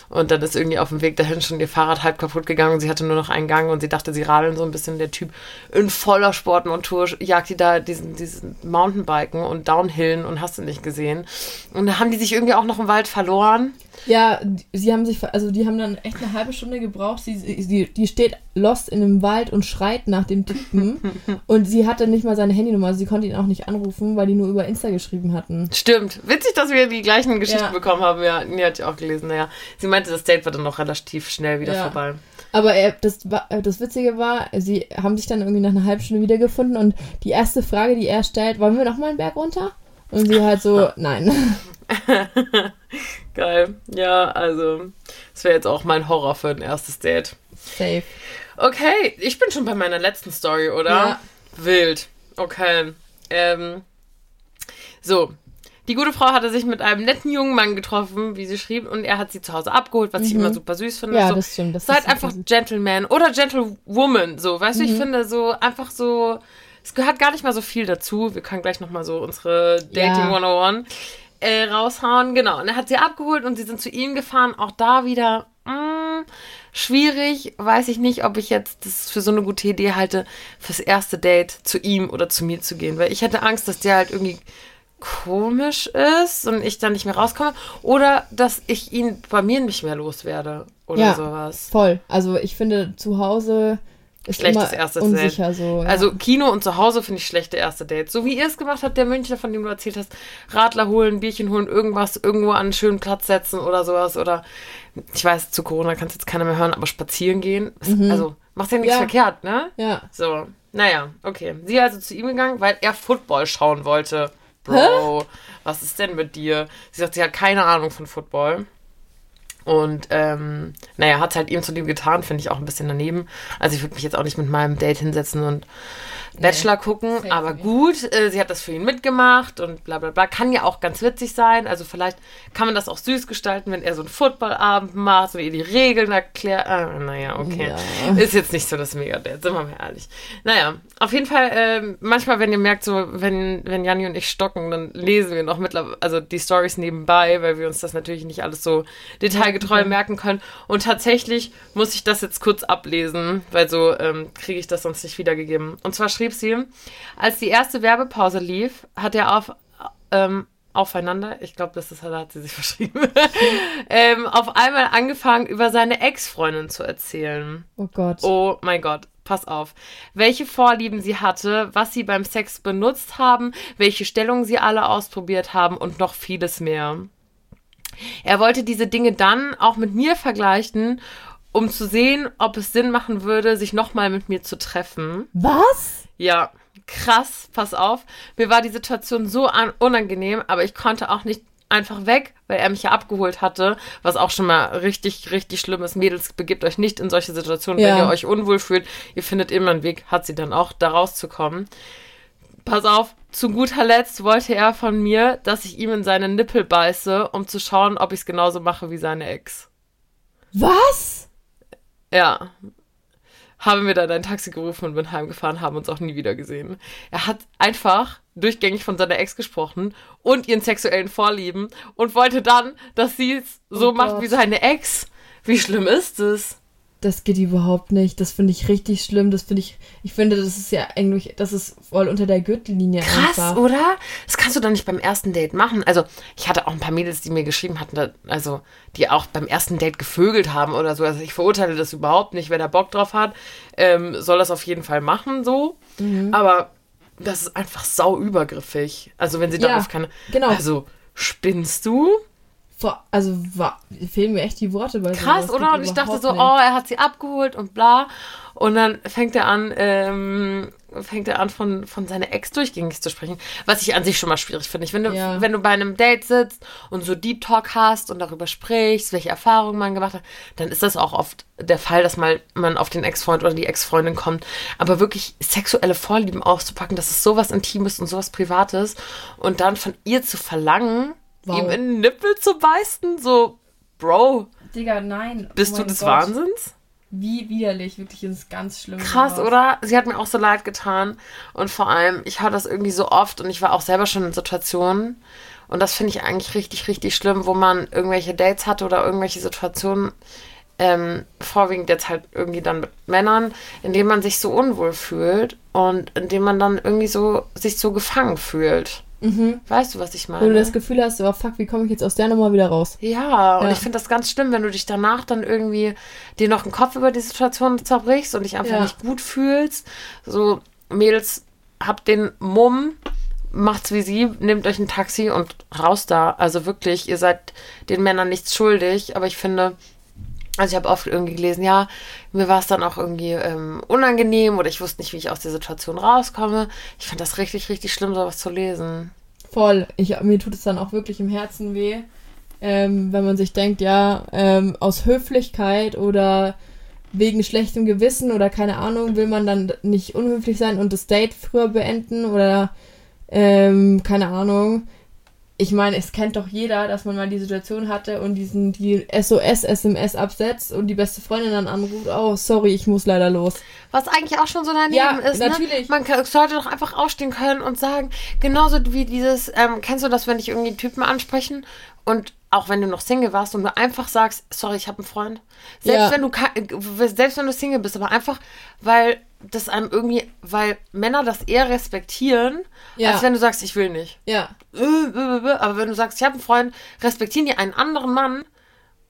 Und dann ist irgendwie auf dem Weg dahin schon ihr Fahrrad halb kaputt gegangen und sie hatte nur noch einen Gang und sie dachte, sie radeln so ein bisschen. Der Typ in voller Sportmontur jagt die da diesen, diesen Mountainbiken und Downhillen und hast du nicht gesehen. Und da haben die sich irgendwie auch noch im Wald verloren. Ja, sie haben sich, also die haben dann echt eine halbe Stunde gebraucht. Sie, sie, die steht lost in einem Wald und schreit nach dem Typen. und sie hatte nicht mal seine Handynummer, also sie konnte ihn auch nicht anrufen, weil die nur über Insta geschrieben hatten. Stimmt. Witzig, dass wir die gleichen Geschichten ja. bekommen haben. Ja, die hatte ich auch gelesen. Naja, sie meinte, das Date war dann noch relativ schnell wieder ja. vorbei. Aber äh, das, äh, das Witzige war, sie haben sich dann irgendwie nach einer halben Stunde wiedergefunden und die erste Frage, die er stellt, wollen wir nochmal einen Berg runter? Und sie halt so, nein. Geil. Ja, also, das wäre jetzt auch mein Horror für ein erstes Date. Safe. Okay, ich bin schon bei meiner letzten Story, oder? Ja. Wild. Okay. Ähm, so. Die gute Frau hatte sich mit einem netten jungen Mann getroffen, wie sie schrieb, und er hat sie zu Hause abgeholt, was mhm. ich immer super süß finde. Ja, so, das stimmt. Das Seid einfach Gentleman oder Gentlewoman, so. Weißt mhm. du, ich mhm. finde so einfach so, es gehört gar nicht mal so viel dazu. Wir können gleich nochmal so unsere Dating ja. 101 äh, raushauen. Genau. Und er hat sie abgeholt und sie sind zu ihm gefahren. Auch da wieder mh, mm, schwierig. Weiß ich nicht, ob ich jetzt das für so eine gute Idee halte, fürs erste Date zu ihm oder zu mir zu gehen. Weil ich hätte Angst, dass der halt irgendwie komisch ist und ich dann nicht mehr rauskomme. Oder dass ich ihn bei mir nicht mehr loswerde oder ja, sowas. Voll. Also ich finde zu Hause ist Schlechtes erstes unsicher Date. So, ja. Also Kino und zu Hause finde ich schlechte erste Dates. So wie ihr es gemacht habt, der Münchner, von dem du erzählt hast, Radler holen, Bierchen holen, irgendwas irgendwo an einen schönen Platz setzen oder sowas. Oder ich weiß, zu Corona kannst jetzt keiner mehr hören, aber spazieren gehen. Mhm. Also macht ja nichts ja. verkehrt, ne? Ja. So, naja, okay. Sie also zu ihm gegangen, weil er Football schauen wollte. Bro, Hä? was ist denn mit dir? Sie sagt, sie hat keine Ahnung von Football. Und ähm, naja, hat halt ihm zu dem getan, finde ich auch ein bisschen daneben. Also ich würde mich jetzt auch nicht mit meinem Date hinsetzen und Bachelor gucken, safe aber nicht. gut, äh, sie hat das für ihn mitgemacht und bla bla bla. Kann ja auch ganz witzig sein. Also vielleicht kann man das auch süß gestalten, wenn er so einen Footballabend macht und ihr die Regeln erklärt. Ah, naja, okay. Ja. Ist jetzt nicht so das Mega-Date, sind wir mal ehrlich. Naja, auf jeden Fall, ähm, manchmal, wenn ihr merkt, so, wenn, wenn Janni und ich stocken, dann lesen wir noch mittlerweile, also die Stories nebenbei, weil wir uns das natürlich nicht alles so detailgetreu merken können. Und tatsächlich muss ich das jetzt kurz ablesen, weil so ähm, kriege ich das sonst nicht wiedergegeben. Und zwar schrieb sie, als die erste Werbepause lief, hat er auf ähm, aufeinander, ich glaube, das ist, da hat sie sich verschrieben, ähm, auf einmal angefangen, über seine Ex-Freundin zu erzählen. Oh Gott. Oh mein Gott, pass auf. Welche Vorlieben sie hatte, was sie beim Sex benutzt haben, welche Stellungen sie alle ausprobiert haben und noch vieles mehr. Er wollte diese Dinge dann auch mit mir vergleichen, um zu sehen, ob es Sinn machen würde, sich nochmal mit mir zu treffen. Was? Ja, krass, pass auf. Mir war die Situation so an unangenehm, aber ich konnte auch nicht einfach weg, weil er mich ja abgeholt hatte, was auch schon mal richtig, richtig schlimm ist. Mädels, begebt euch nicht in solche Situationen, wenn Ja. ihr euch unwohl fühlt. Ihr findet immer einen Weg, hat sie dann auch, da rauszukommen. Pass auf, zu guter Letzt wollte er von mir, dass ich ihm in seine Nippel beiße, um zu schauen, ob ich es genauso mache wie seine Ex. Was? Ja. Haben wir dann ein Taxi gerufen und bin heimgefahren, haben uns auch nie wieder gesehen. Er hat einfach durchgängig von seiner Ex gesprochen und ihren sexuellen Vorlieben und wollte dann, dass sie es so Oh macht Gott. wie seine Ex. Wie schlimm ist es? Das geht überhaupt nicht. Das finde ich richtig schlimm. Das finde ich, ich finde, das ist ja eigentlich, das ist voll unter der Gürtellinie Krass, einfach. oder? Das kannst du doch nicht beim ersten Date machen. Also, ich hatte auch ein paar Mädels, die mir geschrieben hatten, also, die auch beim ersten Date gevögelt haben oder so. Also, ich verurteile das überhaupt nicht. Wer da Bock drauf hat, ähm, soll das auf jeden Fall machen, so. Mhm. Aber das ist einfach sau übergriffig. Also, wenn sie Ja, darauf keine. genau. Also, spinnst du? Vor, also wa, fehlen mir echt die Worte bei Krass, oder? Und ich dachte so, nicht. oh, er hat sie abgeholt und bla. Und dann fängt er an, ähm, fängt er an, von, von seiner Ex durchgängig zu sprechen. Was ich an sich schon mal schwierig finde. Ich finde, Ja. wenn du bei einem Date sitzt und so Deep Talk hast und darüber sprichst, welche Erfahrungen man gemacht hat, dann ist das auch oft der Fall, dass mal man auf den Ex-Freund oder die Ex-Freundin kommt. Aber wirklich sexuelle Vorlieben auszupacken, das ist sowas Intimes und sowas Privates. Und dann von ihr zu verlangen, Wow. ihm in den Nippel zu beißen, so, Bro, Digga, nein. bist Oh du des Gott. Wahnsinns? Wie widerlich, wirklich, ist ganz schlimm. Krass, sowas. oder? Sie hat mir auch so leid getan. Und vor allem, ich höre das irgendwie so oft und ich war auch selber schon in Situationen. Und das finde ich eigentlich richtig, richtig schlimm, wo man irgendwelche Dates hatte oder irgendwelche Situationen, ähm, vorwiegend jetzt halt irgendwie dann mit Männern, in denen man sich so unwohl fühlt und in denen man dann irgendwie so sich so gefangen fühlt. Mhm. Weißt du, was ich Wo du meine? das Gefühl hast, oh fuck, wie komme ich jetzt aus der Nummer wieder raus? Ja, und Ja. ich finde das ganz schlimm, wenn du dich danach dann irgendwie dir noch einen Kopf über die Situation zerbrichst und dich einfach Ja. nicht gut fühlst. So, Mädels, habt den Mumm, macht's wie sie, nehmt euch ein Taxi und raus da. Also wirklich, ihr seid den Männern nichts schuldig, aber ich finde, also ich habe oft irgendwie gelesen, ja, mir war es dann auch irgendwie ähm, unangenehm oder ich wusste nicht, wie ich aus der Situation rauskomme. Ich finde das richtig, richtig schlimm, sowas zu lesen. Voll. Ich, mir tut es dann auch wirklich im Herzen weh, ähm, wenn man sich denkt, ja, ähm, aus Höflichkeit oder wegen schlechtem Gewissen oder keine Ahnung, will man dann nicht unhöflich sein und das Date früher beenden oder ähm, keine Ahnung. Ich meine, es kennt doch jeder, dass man mal die Situation hatte und diesen die SOS-SMS absetzt und die beste Freundin dann anruft, oh, sorry, ich muss leider los. Was eigentlich auch schon so daneben Ja, ist. natürlich. Ne? Man kann, sollte doch einfach aufstehen können und sagen, genauso wie dieses, ähm, kennst du das, wenn dich irgendwie Typen ansprechen und auch wenn du noch Single warst und du einfach sagst, sorry, ich habe einen Freund. Selbst Ja. wenn du selbst wenn du Single bist, aber einfach, weil das einem irgendwie, weil Männer das eher respektieren, Ja. als wenn du sagst, ich will nicht. Ja, Äh, äh, äh, Aber wenn du sagst, ich habe einen Freund, respektieren die einen anderen Mann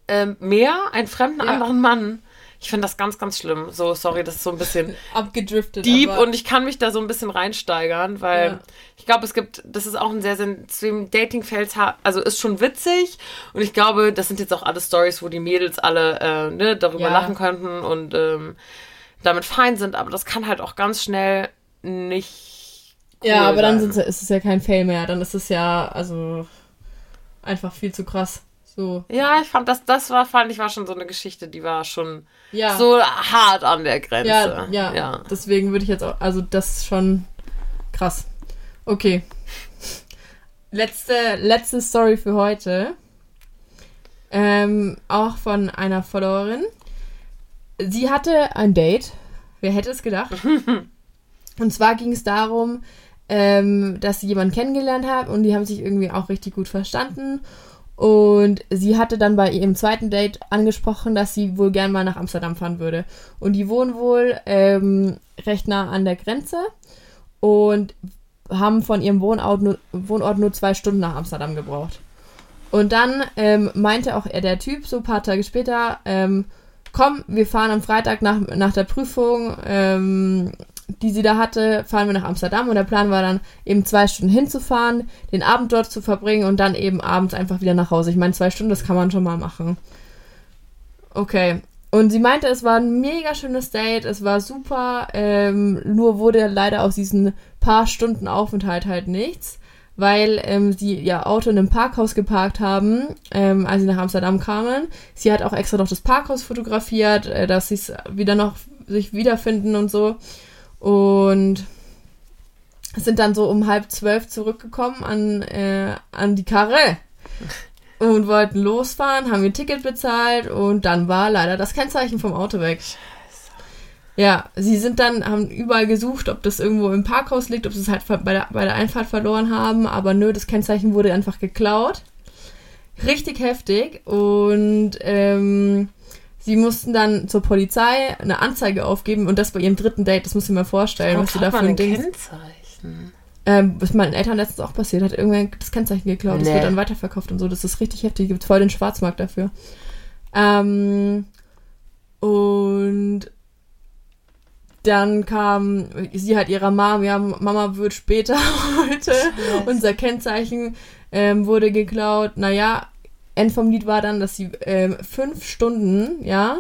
ähm, mehr, einen fremden Ja. anderen Mann. Ich finde das ganz, ganz schlimm. So, sorry, das ist so ein bisschen abgedriftet. deep aber- und ich kann mich da so ein bisschen reinsteigern, weil Ja. ich glaube, es gibt, das ist auch ein sehr, sehr, dem Dating-Feld, also ist schon witzig und ich glaube, das sind jetzt auch alle Stories, wo die Mädels alle äh, ne, darüber Ja. lachen könnten und ähm, damit fein sind, aber das kann halt auch ganz schnell nicht cool Ja, aber dann ist es ja kein Fail mehr. Dann ist es ja, also, einfach viel zu krass. So. Ja, ich fand das, das war, fand ich, war schon so eine Geschichte, die war schon Ja. so hart an der Grenze. Ja, ja, ja. Deswegen würde ich jetzt auch, also das ist schon krass. Okay. Letzte, letzte Story für heute. Ähm, auch von einer Followerin. Sie hatte ein Date. Wer hätte es gedacht? und zwar ging es darum, ähm, dass sie jemanden kennengelernt hat und die haben sich irgendwie auch richtig gut verstanden. Und sie hatte dann bei ihrem zweiten Date angesprochen, dass sie wohl gern mal nach Amsterdam fahren würde. Und die wohnen wohl ähm, recht nah an der Grenze und haben von ihrem Wohnort nur, Wohnort nur zwei Stunden nach Amsterdam gebraucht. Und dann ähm, meinte auch er, der Typ, so ein paar Tage später, ähm, komm, wir fahren am Freitag nach, nach der Prüfung, ähm, die sie da hatte, fahren wir nach Amsterdam. Und der Plan war dann, eben zwei Stunden hinzufahren, den Abend dort zu verbringen und dann eben abends einfach wieder nach Hause. Ich meine, zwei Stunden, das kann man schon mal machen. Okay. Und sie meinte, es war ein mega schönes Date, es war super, ähm, nur wurde leider aus diesen paar Stunden Aufenthalt halt nichts, weil ähm, sie ihr Auto in einem Parkhaus geparkt haben, ähm, als sie nach Amsterdam kamen. Sie hat auch extra noch das Parkhaus fotografiert, äh, dass sie es wieder noch sich wiederfinden und so. Und sind dann so um halb zwölf zurückgekommen an, äh, an die Karre und wollten losfahren, haben ihr Ticket bezahlt und dann war leider das Kennzeichen vom Auto weg. Ja, sie sind dann, haben überall gesucht, ob das irgendwo im Parkhaus liegt, ob sie es halt bei der, bei der Einfahrt verloren haben, aber nö, das Kennzeichen wurde einfach geklaut. Richtig heftig und ähm, sie mussten dann zur Polizei eine Anzeige aufgeben und das bei ihrem dritten Date, das muss ich mir vorstellen, was sie da für ein Ding. Kennzeichen? Ähm, was meinen Eltern letztens auch passiert, hat irgendwer das Kennzeichen geklaut, das Nee. wird dann weiterverkauft und so. Das ist richtig heftig, gibt voll den Schwarzmarkt dafür. Ähm, und dann kam sie halt ihrer Mom, ja, Mama wird später heute. Unser Kennzeichen ähm, wurde geklaut. Naja, End vom Lied war dann, dass sie ähm, fünf Stunden, ja,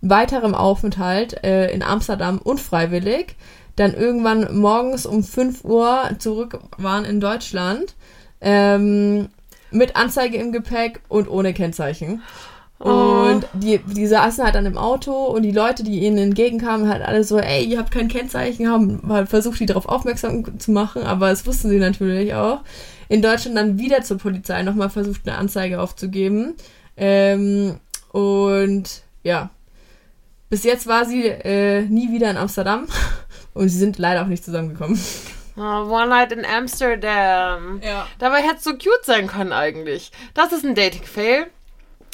weiterem Aufenthalt äh, in Amsterdam unfreiwillig, dann irgendwann morgens um 5 Uhr zurück waren in Deutschland, ähm, mit Anzeige im Gepäck und ohne Kennzeichen. Und die, die saßen halt dann im Auto und die Leute, die ihnen entgegenkamen, halt alle so, ey, ihr habt kein Kennzeichen, haben halt versucht, die darauf aufmerksam zu machen, aber das wussten sie natürlich auch. In Deutschland dann wieder zur Polizei nochmal versucht, eine Anzeige aufzugeben. Ähm, und ja, bis jetzt war sie äh, nie wieder in Amsterdam und sie sind leider auch nicht zusammengekommen. Oh, One Night in Amsterdam. Ja. Dabei hätte es so cute sein können eigentlich. Das ist ein Dating-Fail,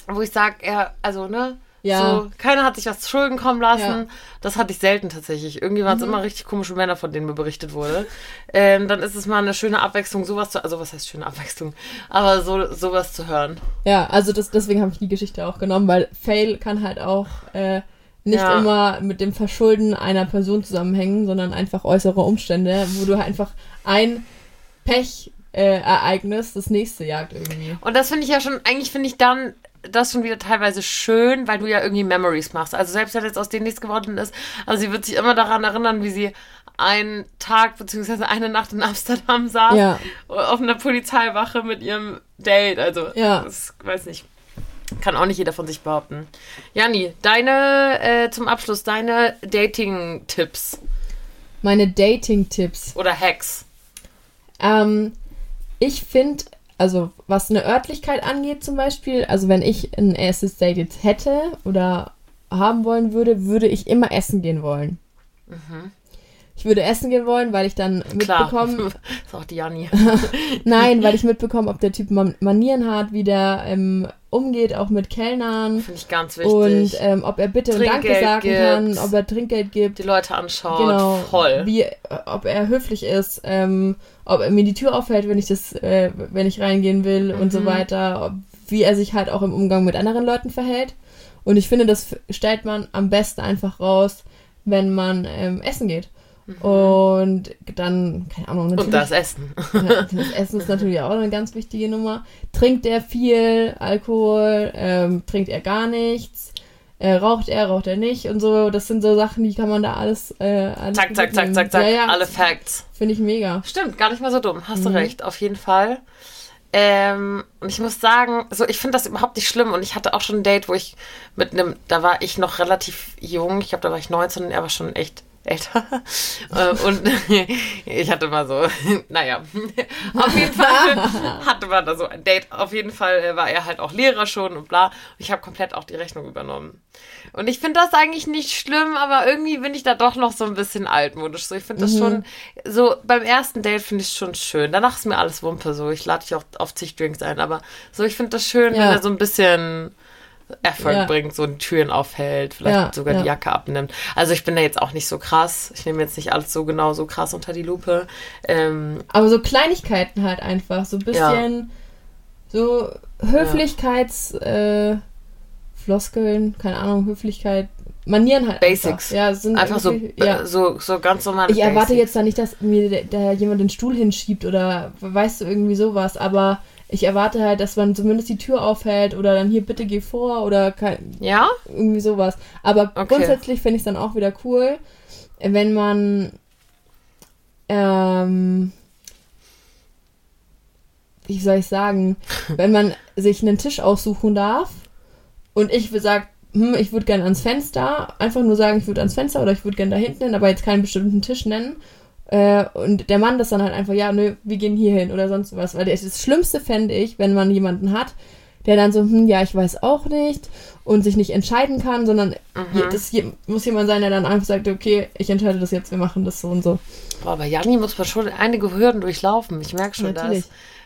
wo ich sage, er, also, ne? Ja. So, keiner hat sich was zu Schulden kommen lassen. Ja. Mhm. Das hatte ich selten tatsächlich. Irgendwie waren es immer richtig komische Männer, von denen mir berichtet wurde. Ähm, dann ist es mal eine schöne Abwechslung, sowas zu, also was heißt schöne Abwechslung, aber so, sowas zu hören. Ja, also das, deswegen habe ich die Geschichte auch genommen, weil Fail kann halt auch äh, nicht Ja. immer mit dem Verschulden einer Person zusammenhängen, sondern einfach äußere Umstände, wo du halt einfach ein Pech-Ereignis äh, Ereignis das nächste jagt irgendwie. Und das finde ich ja schon, eigentlich finde ich dann das schon wieder teilweise schön, weil du ja irgendwie Memories machst. Also selbst wenn jetzt aus denen nichts geworden ist, also sie wird sich immer daran erinnern, wie sie einen Tag bzw. eine Nacht in Amsterdam saß, Ja. auf einer Polizeiwache mit ihrem Date. Also, Ja. das weiß nicht. Kann auch nicht jeder von sich behaupten. Jani, deine, äh, zum Abschluss, deine Dating-Tipps Meine Dating-Tipps. oder Hacks. Ähm, ich finde, also was eine Örtlichkeit angeht zum Beispiel, also wenn ich ein erstes Date jetzt hätte oder haben wollen würde, würde ich immer essen gehen wollen. Ich würde essen gehen wollen, weil ich dann Klar, mitbekomme, ist auch die Jani. nein, weil ich mitbekomme, ob der Typ Man- Manieren hat, wie der ähm, umgeht, auch mit Kellnern Finde ich ganz wichtig. und ähm, ob er bitte und Danke sagen gibt. kann, ob er Trinkgeld gibt. die Leute anschaut. Genau, Voll. wie, ob er höflich ist, ähm, ob er mir die Tür aufhält, wenn ich das, äh, wenn ich reingehen will und Mhm. so weiter, ob, wie er sich halt auch im Umgang mit anderen Leuten verhält. Und ich finde, das stellt man am besten einfach raus, wenn man ähm, essen geht. Und dann, keine Ahnung, natürlich. Mhm. Und das Essen. Ja, das Essen ist natürlich auch eine ganz wichtige Nummer. Trinkt er viel Alkohol? Ähm, trinkt er gar nichts? Äh, raucht er, raucht er nicht? Und so, das sind so Sachen, die kann man da alles. Äh, alles Zack, zack, zack, zack, zack. Ja, ja, Alle Facts. Finde ich mega. Stimmt, gar nicht mal so dumm. Hast du Mhm. recht, auf jeden Fall. Ähm, und ich muss sagen, so ich finde das überhaupt nicht schlimm. Und ich hatte auch schon ein Date, wo ich mit einem, da war ich noch relativ jung, ich glaube, da war ich 19 und er war schon echt älter. Äh, und ich hatte mal so, naja, auf jeden Fall hatte man da so ein Date. Auf jeden Fall äh, war er halt auch Lehrer schon und bla. Ich habe komplett auch die Rechnung übernommen. Und ich finde das eigentlich nicht schlimm, aber irgendwie bin ich da doch noch so ein bisschen altmodisch. So, ich finde das mhm. schon, so beim ersten Date finde ich es schon schön. Danach ist mir alles Wumpe so. Ich lade dich auch auf zig Drinks ein, aber so, ich finde das schön, ja. wenn er so ein bisschen Erfolg ja. bringt, so die Türen aufhält, vielleicht ja, sogar ja. die Jacke abnimmt. Also ich bin da jetzt auch nicht so krass. Ich nehme jetzt nicht alles so genau so krass unter die Lupe. Ähm, Aber so Kleinigkeiten halt einfach, so ein bisschen so Höflichkeits äh, keine Ahnung, Höflichkeit, Manieren halt. Basics. Einfach. Ja, sind einfach so, ja. so, so ganz normal. Ich erwarte Basics. jetzt da nicht, dass mir da jemand den Stuhl hinschiebt oder weißt du irgendwie sowas, aber ich erwarte halt, dass man zumindest die Tür aufhält oder dann hier bitte geh vor oder kein, ja irgendwie sowas. Aber okay. grundsätzlich finde ich es dann auch wieder cool, wenn man ähm, wie soll ich sagen, wenn man sich einen Tisch aussuchen darf und ich sage, hm, ich würde gerne ans Fenster, einfach nur sagen, ich würde ans Fenster oder ich würde gerne da hinten hin, aber jetzt keinen bestimmten Tisch nennen äh, und der Mann das dann halt einfach, ja, nö, wir gehen hier hin oder sonst was. Weil das, das Schlimmste fände ich, wenn man jemanden hat, der dann so, hm, ja, ich weiß auch nicht und sich nicht entscheiden kann, sondern mhm. das muss jemand sein, der dann einfach sagt, okay, ich entscheide das jetzt, wir machen das so und so. Boah, aber Janni muss man schon einige Hürden durchlaufen. Ich merke schon, Natürlich.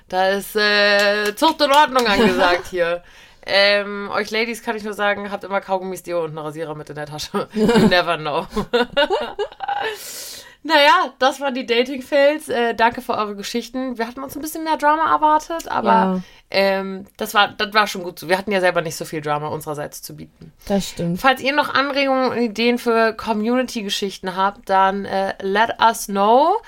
da ist, da ist äh, Zucht und Ordnung angesagt hier. Ähm, euch Ladies kann ich nur sagen, habt immer Kaugummis, Dio und einen Rasierer mit in der Tasche. You never know. Naja, das waren die Dating-Fails. Äh, danke für eure Geschichten. Wir hatten uns ein bisschen mehr Drama erwartet, aber ja. ähm, das, war, das war schon gut so. Wir hatten ja selber nicht so viel Drama unsererseits zu bieten. Das stimmt. Falls ihr noch Anregungen und Ideen für Community-Geschichten habt, dann äh, let us know.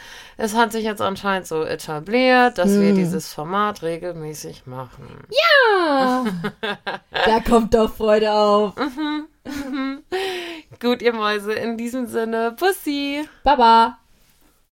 Es hat sich jetzt anscheinend so etabliert, dass hm. wir dieses Format regelmäßig machen. Ja! da kommt doch Freude auf. Mhm. Mhm. Gut, ihr Mäuse, in diesem Sinne, Pussy. Baba.